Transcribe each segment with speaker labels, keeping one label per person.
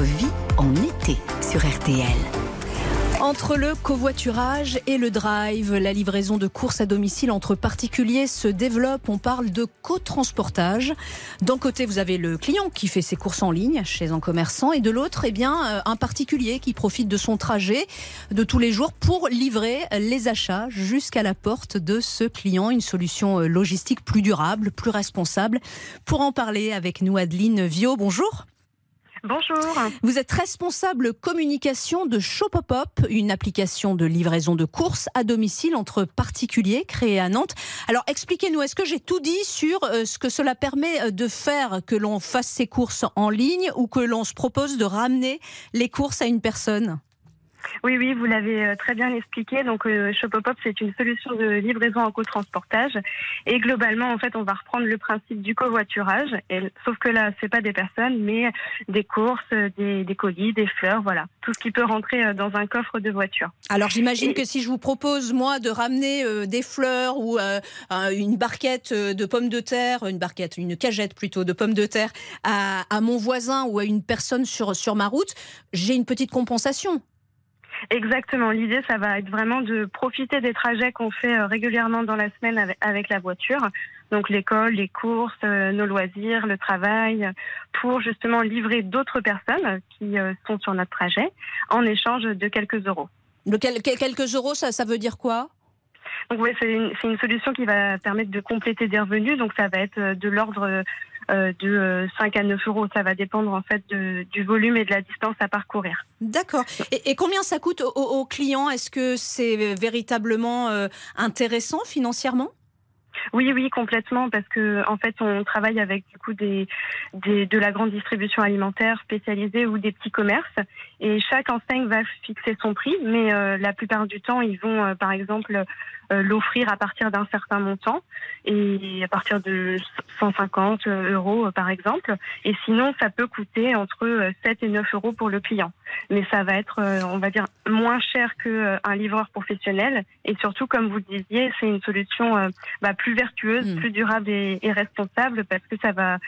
Speaker 1: vie en été sur RTL.
Speaker 2: Entre le covoiturage et le drive, la livraison de courses à domicile entre particuliers se développe. On parle de co-transportage. D'un côté, vous avez le client qui fait ses courses en ligne chez un commerçant et de l'autre, eh bien, euh, un particulier qui profite de son trajet de tous les jours pour livrer les achats jusqu'à la porte de ce client. Une solution euh, logistique plus durable, plus responsable. Pour en parler avec nous, Adeline Vio, bonjour.
Speaker 3: Bonjour.
Speaker 2: Vous êtes responsable communication de Shopopop, une application de livraison de courses à domicile entre particuliers créée à Nantes. Alors expliquez-nous, est-ce que j'ai tout dit sur euh, ce que cela permet euh, de faire que l'on fasse ses courses en ligne ou que l'on se propose de ramener les courses à une personne?
Speaker 3: Oui, oui, vous l'avez euh, très bien expliqué. Donc, euh, Shopopop, c'est une solution de livraison en co-transportage. Et globalement, en fait, on va reprendre le principe du covoiturage. Et, sauf que là, c'est pas des personnes, mais des courses, des, colis, des fleurs, voilà. Tout ce qui peut rentrer euh, dans un coffre de voiture.
Speaker 2: Alors, j'imagine que si je vous propose, moi, de ramener des fleurs ou une barquette de pommes de terre, une barquette, une cagette plutôt de pommes de terre à, à mon voisin ou à une personne sur, sur ma route, j'ai une petite compensation.
Speaker 3: Exactement. L'idée, ça va être vraiment de profiter des trajets qu'on fait euh, régulièrement dans la semaine avec, la voiture. Donc l'école, les courses, euh, nos loisirs, le travail, pour justement livrer d'autres personnes qui euh, sont sur notre trajet en échange de quelques euros.
Speaker 2: Le quelques euros, ça, ça veut dire quoi?
Speaker 3: Donc oui, c'est une, une, solution qui va permettre de compléter des revenus. Donc ça va être de l'ordre de 5 euh, à 9 euros. Ça va dépendre en fait du volume et de la distance à parcourir.
Speaker 2: D'accord. Et, combien ça coûte aux, clients Est-ce que c'est véritablement euh, intéressant financièrement?
Speaker 3: Oui, oui, complètement, parce que en fait, on travaille avec du coup des, de la grande distribution alimentaire spécialisée ou des petits commerces, et chaque enseigne va fixer son prix, mais la plupart du temps, ils vont, par exemple, euh, l'offrir à partir d'un certain montant et à partir de 150 euros euh, par exemple. Et sinon, ça peut coûter entre 7 euh, et 9 euros pour le client. Mais ça va être, on va dire, moins cher qu'un livreur professionnel. Et surtout, comme vous le disiez, c'est une solution bah, plus vertueuse, mmh. plus durable et, et responsable parce que ça va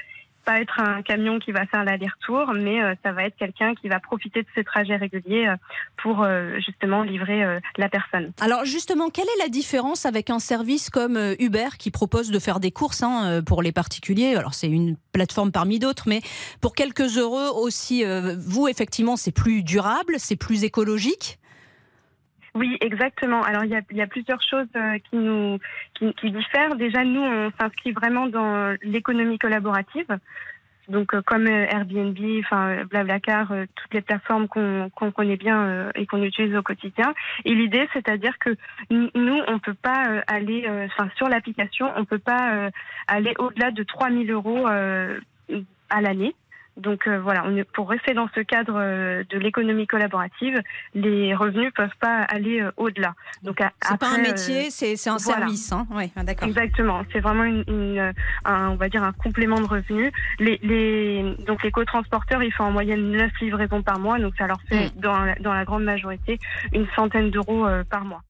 Speaker 3: pas être un camion qui va faire l'aller-retour, mais euh, ça va être quelqu'un qui va profiter de ses trajets réguliers euh, pour euh, justement livrer la personne.
Speaker 2: Alors justement, quelle est la différence avec un service comme Uber qui propose de faire des courses hein, pour les particuliers? Alors c'est une plateforme parmi d'autres, mais pour quelques euros aussi, vous effectivement, c'est plus durable, c'est plus écologique?
Speaker 3: Oui, exactement. Alors il y a, y a plusieurs choses qui nous qui, qui, diffèrent. Déjà, nous, on s'inscrit vraiment dans l'économie collaborative. Donc comme Airbnb, enfin Blablacar, toutes les plateformes qu'on connaît bien et qu'on utilise au quotidien. Et l'idée, c'est-à-dire que nous, on peut pas aller, enfin sur l'application, on peut pas aller au-delà de 3000 euros à l'année. Donc euh, voilà, on pour rester dans ce cadre euh, de l'économie collaborative, les revenus peuvent pas aller euh, au-delà.
Speaker 2: Donc c'est pas un métier, c'est un service, hein ouais, ah, d'accord.
Speaker 3: Exactement, c'est vraiment une, un, on va dire un complément de revenus. Les, les donc les co-transporteurs, ils font en moyenne 9 livraisons par mois, donc ça leur fait mm. dans, dans la grande majorité une centaine d'euros par mois.